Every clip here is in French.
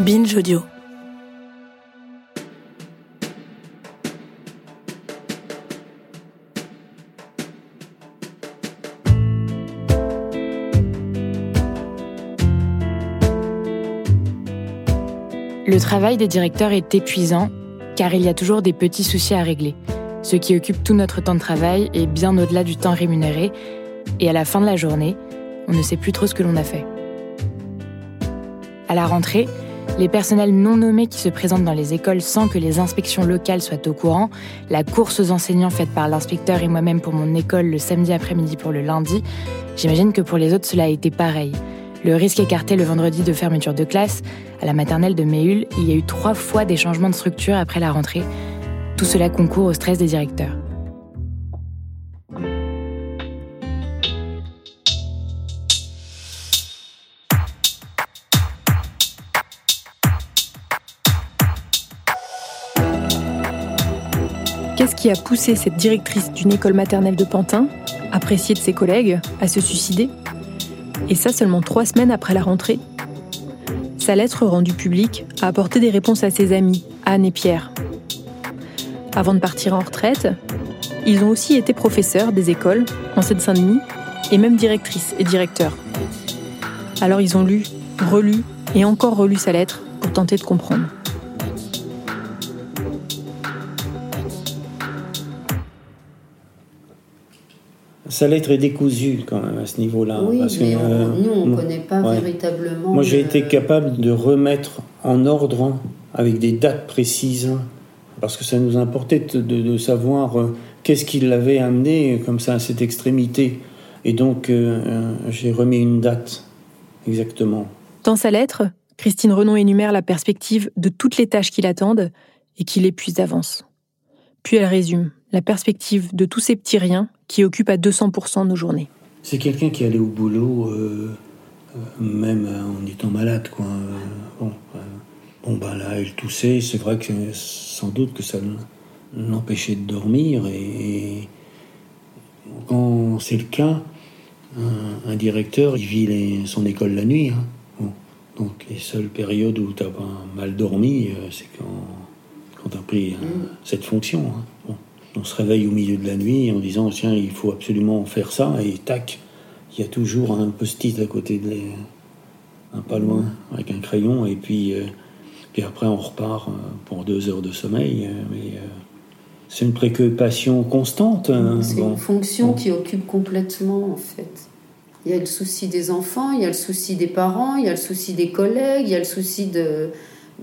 Binge Audio. Le travail des directeurs est épuisant car il y a toujours des petits soucis à régler, ce qui occupe tout notre temps de travail et bien au-delà du temps rémunéré, et à la fin de la journée, on ne sait plus trop ce que l'on a fait. À la rentrée, les personnels non nommés qui se présentent dans les écoles sans que les inspections locales soient au courant, la course aux enseignants faite par l'inspecteur et moi-même pour mon école le samedi après-midi pour le lundi, j'imagine que pour les autres cela a été pareil. Le risque écarté le vendredi de fermeture de classe, à la maternelle de Méhul, il y a eu trois fois des changements de structure après la rentrée. Tout cela concourt au stress des directeurs. Qu'est-ce qui a poussé cette directrice d'une école maternelle de Pantin, appréciée de ses collègues, à se suicider? Et ça seulement trois semaines après la rentrée Sa lettre rendue publique a apporté des réponses à ses amis, Anne et Pierre. Avant de partir en retraite, ils ont aussi été professeurs des écoles en Seine-Saint-Denis et même directrices et directeurs. Alors ils ont lu, relu et encore relu sa lettre pour tenter de comprendre. Sa lettre est décousue quand même à ce niveau-là. Oui, parce que, mais on- euh, nous, on ne moi- connaît pas ouais. véritablement. Moi, j'ai le- été capable de remettre en ordre avec des dates précises, parce que ça nous importait de, de- de savoir euh, qu'est-ce qui l'avait amené comme ça à cette extrémité. Et donc, euh, j'ai remis une date exactement. Dans sa lettre, Christine Renon énumère la perspective de toutes les tâches qui l'attendent et qui l'épuisent d'avance. Puis elle résume la perspective de tous ces petits riens qui occupent à 200% nos journées. C'est quelqu'un qui allait au boulot, euh, euh, même en étant malade, quoi. Euh, bon, euh, bon, ben là, elle toussait. C'est vrai que sans doute que ça l'empêchait de dormir. Et, et quand c'est le cas, un, un directeur, il vit les- son école la nuit. hein. Bon. Donc les seules périodes où tu as mal dormi, c'est quand, quand tu as pris euh, cette fonction. hein. On se réveille au milieu de la nuit en disant tiens, il faut absolument faire ça, et tac, il y a toujours un post-it à côté de les, un pas loin, avec un crayon, et puis, euh, puis après on repart euh, pour deux heures de sommeil. euh, mais euh, c'est une préoccupation constante. hein. C'est Bon. une fonction qui occupe complètement, en fait. Il y a le souci des enfants, il y a le souci des parents, il y a le souci des collègues, il y a le souci de,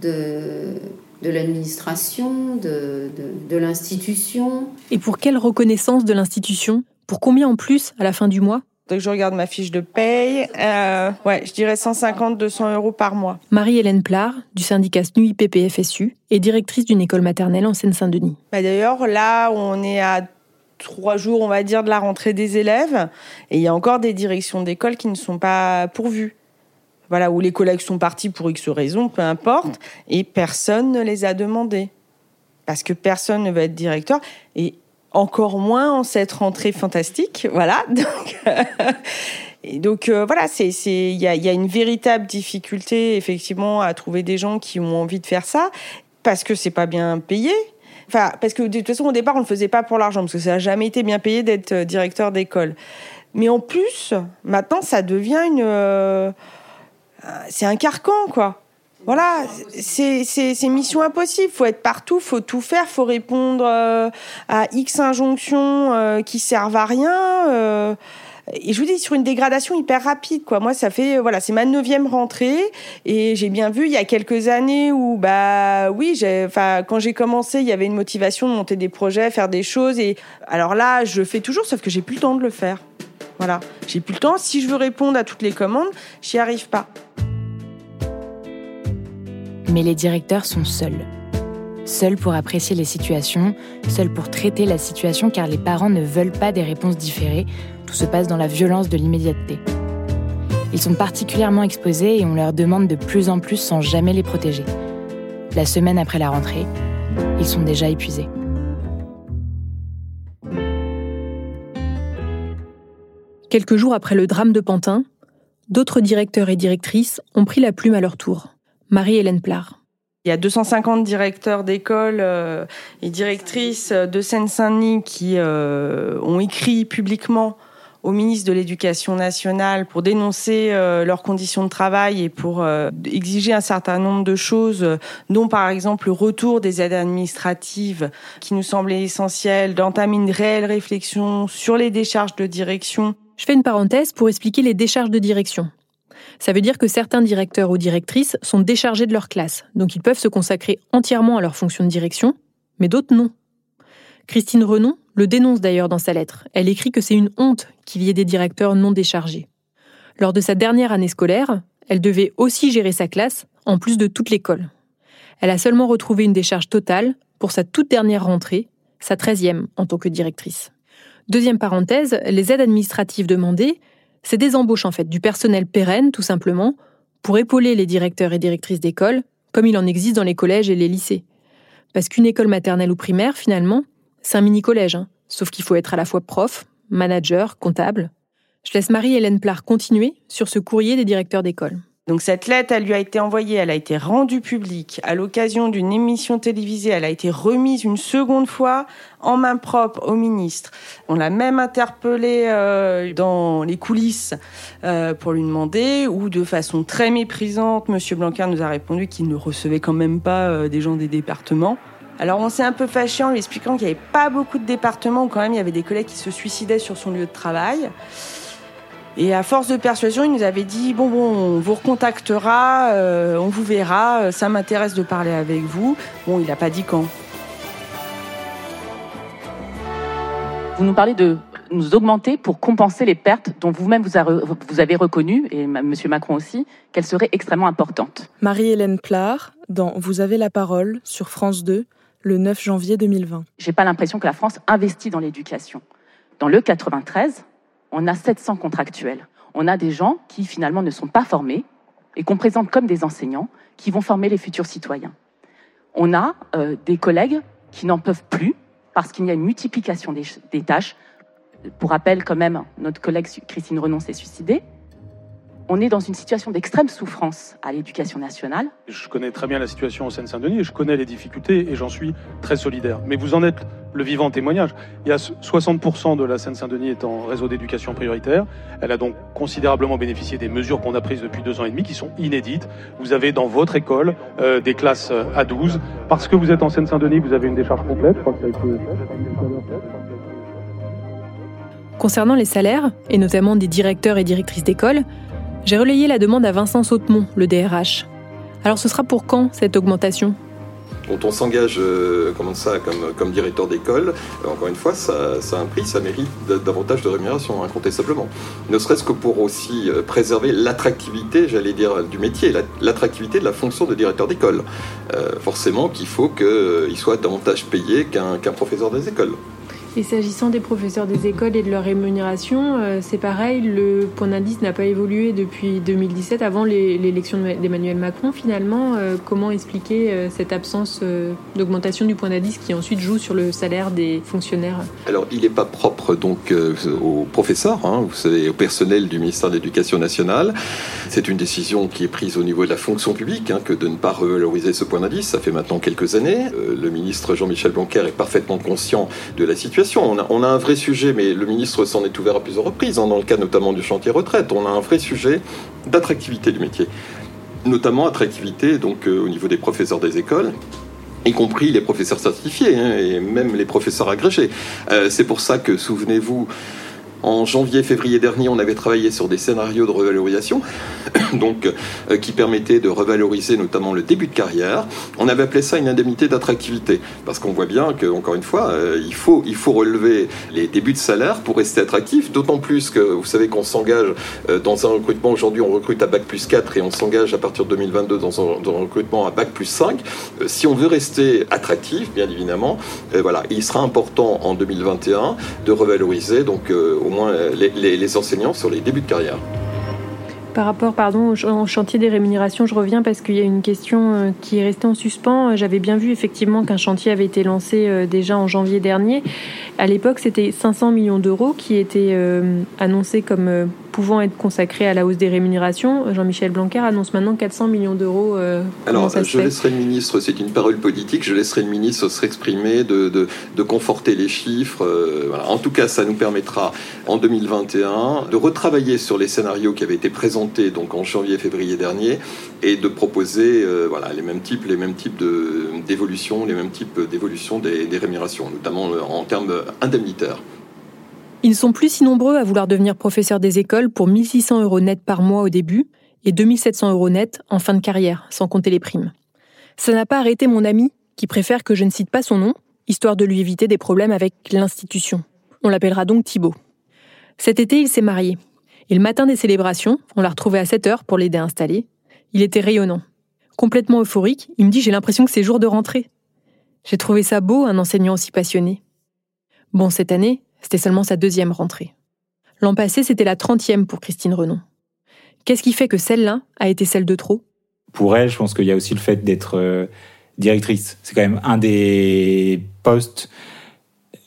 de, de l'administration, de, de, de l'institution. Et pour quelle reconnaissance de l'institution? Pour combien en plus à la fin du mois? Donc je regarde ma fiche de paye. Euh, ouais, je dirais 150-200 euros par mois. Marie-Hélène Plard, du syndicat SNUI PPFSU, est directrice d'une école maternelle en Seine-Saint-Denis. Bah, D'ailleurs, là, on est à trois jours, on va dire, de la rentrée des élèves. Et il y a encore des directions d'école qui ne sont pas pourvues. Voilà, où les collègues sont partis pour X raisons, peu importe. Et personne ne les a demandés. Parce que personne ne va être directeur. Et encore moins en cette rentrée fantastique. Voilà. Donc, et donc euh, voilà, c'est il y a, y a une véritable difficulté effectivement à trouver des gens qui ont envie de faire ça parce que c'est pas bien payé. Enfin, parce que de toute façon au départ on le faisait pas pour l'argent parce que ça a jamais été bien payé d'être euh, directeur d'école. Mais en plus, maintenant ça devient une euh, c'est un carcan quoi. Voilà, c'est mission impossible. Faut être partout, faut tout faire, faut répondre euh, à X injonctions euh, qui servent à rien. euh, et je vous dis sur une dégradation hyper rapide quoi. Moi ça fait euh, voilà c'est ma neuvième rentrée et j'ai bien vu il y a quelques années où bah oui enfin quand j'ai commencé il y avait une motivation de monter des projets, faire des choses et alors là je fais toujours sauf que j'ai plus le temps de le faire. Voilà, j'ai plus le temps. Si je veux répondre à toutes les commandes, j'y arrive pas. Mais les directeurs sont seuls. Seuls pour apprécier les situations, seuls pour traiter la situation car les parents ne veulent pas des réponses différées. Tout se passe dans la violence de l'immédiateté. Ils sont particulièrement exposés et on leur demande de plus en plus sans jamais les protéger. La semaine après la rentrée, ils sont déjà épuisés. Quelques jours après le drame de Pantin, d'autres directeurs et directrices ont pris la plume à leur tour. Marie-Hélène Plard. Il y a 250 directeurs d'école euh, et directrices de Seine-Saint-Denis qui euh, ont écrit publiquement au ministre de l'Éducation nationale pour dénoncer euh, leurs conditions de travail et pour exiger un certain nombre de choses, dont par exemple le retour des aides administratives, qui nous semblait essentiel, d'entamer une réelle réflexion sur les décharges de direction. Je fais une parenthèse pour expliquer les décharges de direction. Ça veut dire que certains directeurs ou directrices sont déchargés de leur classe, donc ils peuvent se consacrer entièrement à leur fonction de direction, mais d'autres non. Christine Renon le dénonce d'ailleurs dans sa lettre. Elle écrit que c'est une honte qu'il y ait des directeurs non déchargés. Lors de sa dernière année scolaire, elle devait aussi gérer sa classe, en plus de toute l'école. Elle a seulement retrouvé une décharge totale pour sa toute dernière rentrée, sa treizième en tant que directrice. Deuxième parenthèse, les aides administratives demandées, c'est des embauches en fait, du personnel pérenne tout simplement, pour épauler les directeurs et directrices d'école, comme il en existe dans les collèges et les lycées. Parce qu'une école maternelle ou primaire, finalement, c'est un mini-collège, hein. sauf qu'il faut être à la fois prof, manager, comptable. Je laisse Marie-Hélène Plard continuer sur ce courrier des directeurs d'école. Donc cette lettre, elle lui a été envoyée, elle a été rendue publique à l'occasion d'une émission télévisée, elle a été remise une seconde fois en main propre au ministre. On l'a même interpellé euh, dans les coulisses euh, pour lui demander, ou de façon très méprisante, Monsieur Blanquer nous a répondu qu'il ne recevait quand même pas euh, des gens des départements. Alors on s'est un peu fâché en lui expliquant qu'il n'y avait pas beaucoup de départements où quand même il y avait des collègues qui se suicidaient sur son lieu de travail. Et à force de persuasion, il nous avait dit bon bon, on vous recontactera, euh, on vous verra, euh, ça m'intéresse de parler avec vous. Bon, il n'a pas dit quand. Vous nous parlez de nous augmenter pour compenser les pertes dont vous-même vous, avez reconnu, et M. Macron aussi, qu'elles seraient extrêmement importantes. Marie-Hélène Plard, dans Vous avez la parole sur France 2, le 9 janvier 2020. J'ai pas l'impression que la France investit dans l'éducation. Dans le 93, on a 700 contractuels. On a des gens qui finalement ne sont pas formés et qu'on présente comme des enseignants qui vont former les futurs citoyens. On a euh, des collègues qui n'en peuvent plus parce qu'il y a une multiplication des, des, tâches. Pour rappel, quand même, notre collègue Christine Renon s'est suicidée on est dans une situation d'extrême souffrance à l'éducation nationale. Je connais très bien la situation au Seine-Saint-Denis et je connais les difficultés et j'en suis très solidaire. Mais vous en êtes le vivant témoignage. Il y a 60% de la Seine-Saint-Denis est en réseau d'éducation prioritaire. Elle a donc considérablement bénéficié des mesures qu'on a prises depuis deux ans et demi qui sont inédites. Vous avez dans votre école euh, des classes à 12. Parce que vous êtes en Seine-Saint-Denis, vous avez une décharge complète. Concernant les salaires, et notamment des directeurs et directrices d'école, j'ai relayé la demande à Vincent Sautemont, le DRH. Alors ce sera pour quand cette augmentation? Quand on s'engage euh, comme ça, comme, directeur d'école, euh, encore une fois, ça, a un prix, ça mérite davantage de rémunération, incontestablement. Ne serait-ce que pour aussi euh, préserver l'attractivité, j'allais dire, du métier, l'attractivité de la fonction de directeur d'école. forcément qu'il faut qu'il soit davantage payé qu'un professeur des écoles. Et s'agissant des professeurs des écoles et de leur rémunération, euh, c'est pareil, le point d'indice n'a pas évolué depuis 2017, avant l'élection d'Emmanuel Macron. Finalement, euh, comment expliquer euh, cette absence d'augmentation du point d'indice qui ensuite joue sur le salaire des fonctionnaires? Alors, il n'est pas propre donc aux professeurs, hein, vous savez, au personnel du ministère de l'Éducation nationale. C'est une décision qui est prise au niveau de la fonction publique, hein, que de ne pas revaloriser ce point d'indice. Ça fait maintenant quelques années. le ministre Jean-Michel Blanquer est parfaitement conscient de la situation on a, un vrai sujet, mais le ministre s'en est ouvert à plusieurs reprises, hein, dans le cas notamment du chantier retraite. On a un vrai sujet d'attractivité du métier, notamment attractivité donc euh, au niveau des professeurs des écoles y compris les professeurs certifiés hein, et même les professeurs agrégés. Euh, c'est pour ça que, souvenez-vous, En janvier-février dernier, on avait travaillé sur des scénarios de revalorisation, donc euh, qui permettaient de revaloriser notamment le début de carrière. On avait appelé ça une indemnité d'attractivité, parce qu'on voit bien que, encore une fois, euh, il faut il faut relever les débuts de salaire pour rester attractif. D'autant plus que vous savez qu'on s'engage euh, dans un recrutement aujourd'hui, on recrute à bac plus 4 et on s'engage à partir de 2022 dans un, dans un recrutement à bac plus 5. si on veut rester attractif, bien évidemment, voilà, il sera important en 2021 de revaloriser donc au moins les, enseignants sur les débuts de carrière. Par rapport pardon, au chantier des rémunérations, je reviens parce qu'il y a une question euh, qui est restée en suspens. J'avais bien vu effectivement qu'un chantier avait été lancé euh, déjà en janvier dernier. À l'époque, c'était 500 millions d'euros qui étaient euh, annoncés comme pouvant être consacrés à la hausse des rémunérations. Jean-Michel Blanquer annonce maintenant 400 millions d'euros. Euh, Alors, je laisserai le ministre, c'est une parole politique, je laisserai le ministre s'exprimer, de, de, de, conforter les chiffres. Euh, voilà. En tout cas, ça nous permettra en 2021 de retravailler sur les scénarios qui avaient été présentés donc en janvier-février dernier et de proposer euh, voilà, les mêmes types, les mêmes types d'évolutions, les mêmes types d'évolution des, des rémunérations, notamment en termes indemnitaires. Ils ne sont plus si nombreux à vouloir devenir professeurs des écoles pour 1600 euros net par mois au début et 2700 euros net en fin de carrière, sans compter les primes. Ça n'a pas arrêté mon ami, qui préfère que je ne cite pas son nom, histoire de lui éviter des problèmes avec l'institution. On l'appellera donc Thibault. Cet été, il s'est marié. Et le matin des célébrations, on l'a retrouvé à 7 heures pour l'aider à installer. Il était rayonnant. Complètement euphorique, il me dit J'ai l'impression que c'est jour de rentrée. J'ai trouvé ça beau, un enseignant aussi passionné. Bon, cette année, c'était seulement sa deuxième rentrée. L'an passé, c'était la trentième pour Christine Renon. Qu'est-ce qui fait que celle-là a été celle de trop? Pour elle, je pense qu'il y a aussi le fait d'être euh, directrice. C'est quand même un des postes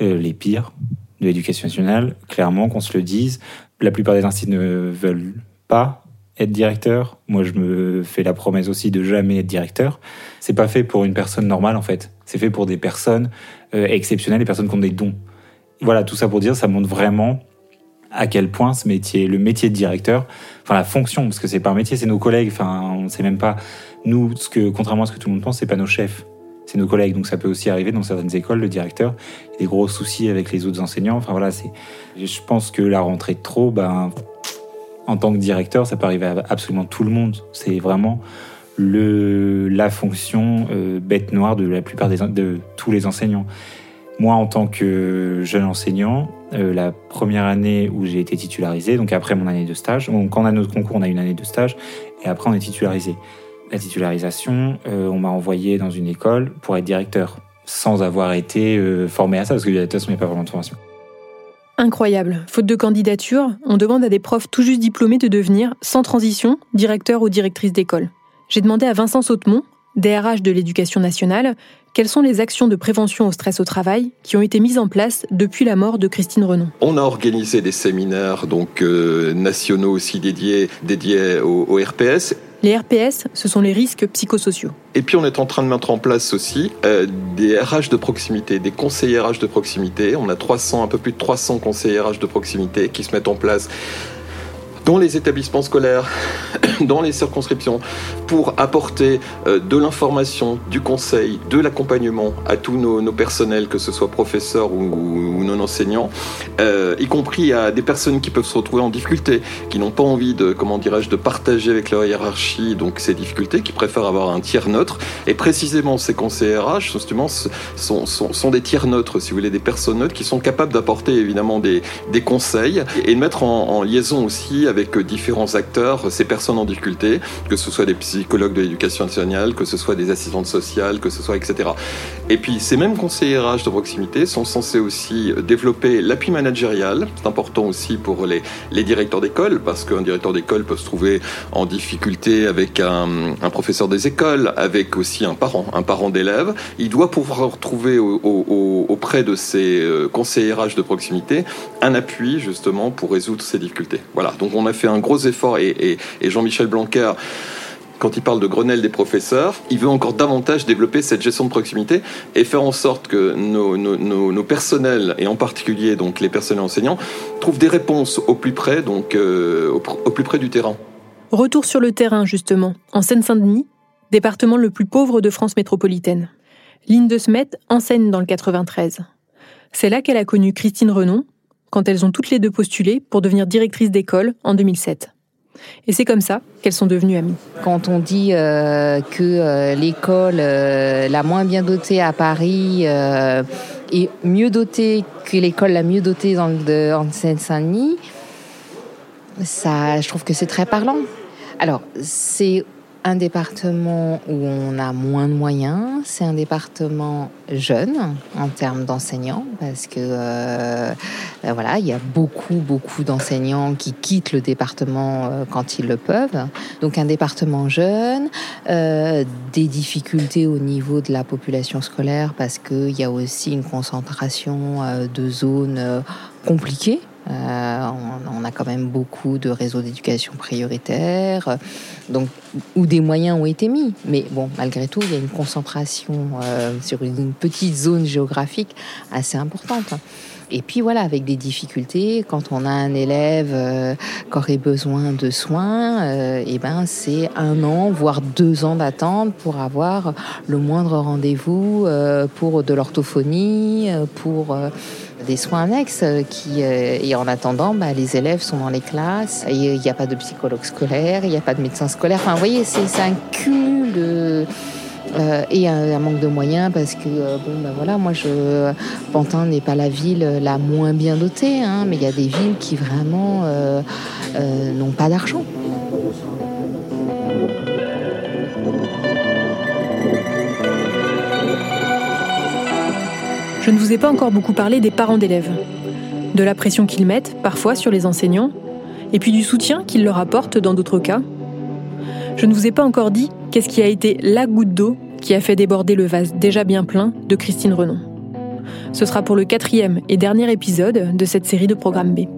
euh, les pires de l'éducation nationale, clairement, qu'on se le dise. La plupart des instituts ne veulent pas être directeur. Moi, je me fais la promesse aussi de jamais être directeur. C'est pas fait pour une personne normale, en fait. C'est fait pour des personnes euh, exceptionnelles, des personnes qui ont des dons. Voilà, tout ça pour dire, ça montre vraiment à quel point ce métier, le métier de directeur, enfin la fonction, parce que c'est pas un métier, c'est nos collègues. Enfin, on sait même pas nous ce que, contrairement à ce que tout le monde pense, c'est pas nos chefs, c'est nos collègues. Donc ça peut aussi arriver dans certaines écoles, le directeur, des gros soucis avec les autres enseignants. Enfin voilà, c'est. Je pense que la rentrée de trop, ben, en tant que directeur, ça peut arriver à absolument tout le monde. C'est vraiment le la fonction euh, bête noire de la plupart des de tous les enseignants. Moi, en tant que jeune enseignant, euh, la première année où j'ai été titularisé, donc après mon année de stage, donc quand on a notre concours, on a une année de stage, et après on est titularisé. La titularisation, euh, on m'a envoyé dans une école pour être directeur, sans avoir été euh, formé à ça, parce que de toute façon, il n'y a pas vraiment de formation. Incroyable. Faute de candidature, on demande à des profs tout juste diplômés de devenir, sans transition, directeur ou directrice d'école. J'ai demandé à Vincent Sautemont, DRH de l'éducation nationale, quelles sont les actions de prévention au stress au travail qui ont été mises en place depuis la mort de Christine Renon? On a organisé des séminaires donc euh, nationaux aussi dédiés, dédiés au, RPS. Les RPS, ce sont les risques psychosociaux. Et puis on est en train de mettre en place aussi euh, des RH de proximité, des conseillers RH de proximité. On a 300, un peu plus de 300 conseillers RH de proximité qui se mettent en place dans les établissements scolaires, dans les circonscriptions, pour apporter euh, de l'information, du conseil, de l'accompagnement à tous nos, personnels, que ce soit professeurs ou, non enseignants, euh, y compris à des personnes qui peuvent se retrouver en difficulté, qui n'ont pas envie de, comment dirais-je, de partager avec leur hiérarchie donc ces difficultés, qui préfèrent avoir un tiers neutre. Et précisément, ces conseillers RH, justement, sont, sont, des tiers neutres, si vous voulez, des personnes neutres qui sont capables d'apporter évidemment des, des conseils et de mettre en, en liaison aussi avec avec différents acteurs, ces personnes en difficulté, que ce soit des psychologues de l'éducation nationale, que ce soit des assistantes sociales, que ce soit etc. Et puis ces mêmes conseillers RH de proximité sont censés aussi développer l'appui managérial. C'est important aussi pour les, directeurs d'école, parce qu'un directeur d'école peut se trouver en difficulté avec un, professeur des écoles, avec aussi un parent, un parent d'élève. Il doit pouvoir trouver au, au, auprès de ces euh, conseillers RH de proximité un appui justement pour résoudre ces difficultés. Voilà, donc on a fait un gros effort et, Jean-Michel Blanquer quand il parle de Grenelle des professeurs, il veut encore davantage développer cette gestion de proximité et faire en sorte que nos, personnels, et en particulier donc les personnels enseignants, trouvent des réponses au plus près, donc euh, au, plus près du terrain. Retour sur le terrain, justement, en Seine-Saint-Denis, département le plus pauvre de France métropolitaine. Lynn de Smet enseigne dans le 93. C'est là qu'elle a connu Christine Renon, quand elles ont toutes les deux postulé pour devenir directrices d'école en 2007. Et c'est comme ça qu'elles sont devenues amies. Quand on dit euh, que euh, l'école euh, la moins bien dotée à Paris est mieux dotée que l'école la mieux dotée dans en Seine-Saint-Denis, ça, je trouve que c'est très parlant. Alors, c'est un département où on a moins de moyens, c'est un département jeune en termes d'enseignants parce que euh, ben voilà, il y a beaucoup beaucoup d'enseignants qui quittent le département euh, quand ils le peuvent. Donc un département jeune, euh, des difficultés au niveau de la population scolaire parce qu'il y a aussi une concentration de zones compliquées euh, on, a quand même beaucoup de réseaux d'éducation prioritaires, donc où des moyens ont été mis. Mais bon, malgré tout, il y a une concentration euh, sur une petite zone géographique assez importante. Et puis voilà, avec des difficultés, quand on a un élève euh, qui aurait besoin de soins, et eh ben c'est un an, voire deux ans d'attente pour avoir le moindre rendez-vous pour de l'orthophonie, pour des soins annexes euh, qui, euh, et en attendant, bah, les élèves sont dans les classes. Il n'y a pas de psychologue scolaire, il n'y a pas de médecin scolaire. Enfin, vous voyez, c'est un cumul de, euh, et un, manque de moyens parce que bon ben voilà moi je Pantin n'est pas la ville la moins bien dotée hein, mais il y a des villes qui vraiment n'ont pas d'argent. Je ne vous ai pas encore beaucoup parlé des parents d'élèves, de la pression qu'ils mettent parfois sur les enseignants, et puis du soutien qu'ils leur apportent dans d'autres cas. Je ne vous ai pas encore dit qu'est-ce qui a été la goutte d'eau qui a fait déborder le vase déjà bien plein de Christine Renon. Ce sera pour le quatrième et dernier épisode de cette série de Programme B.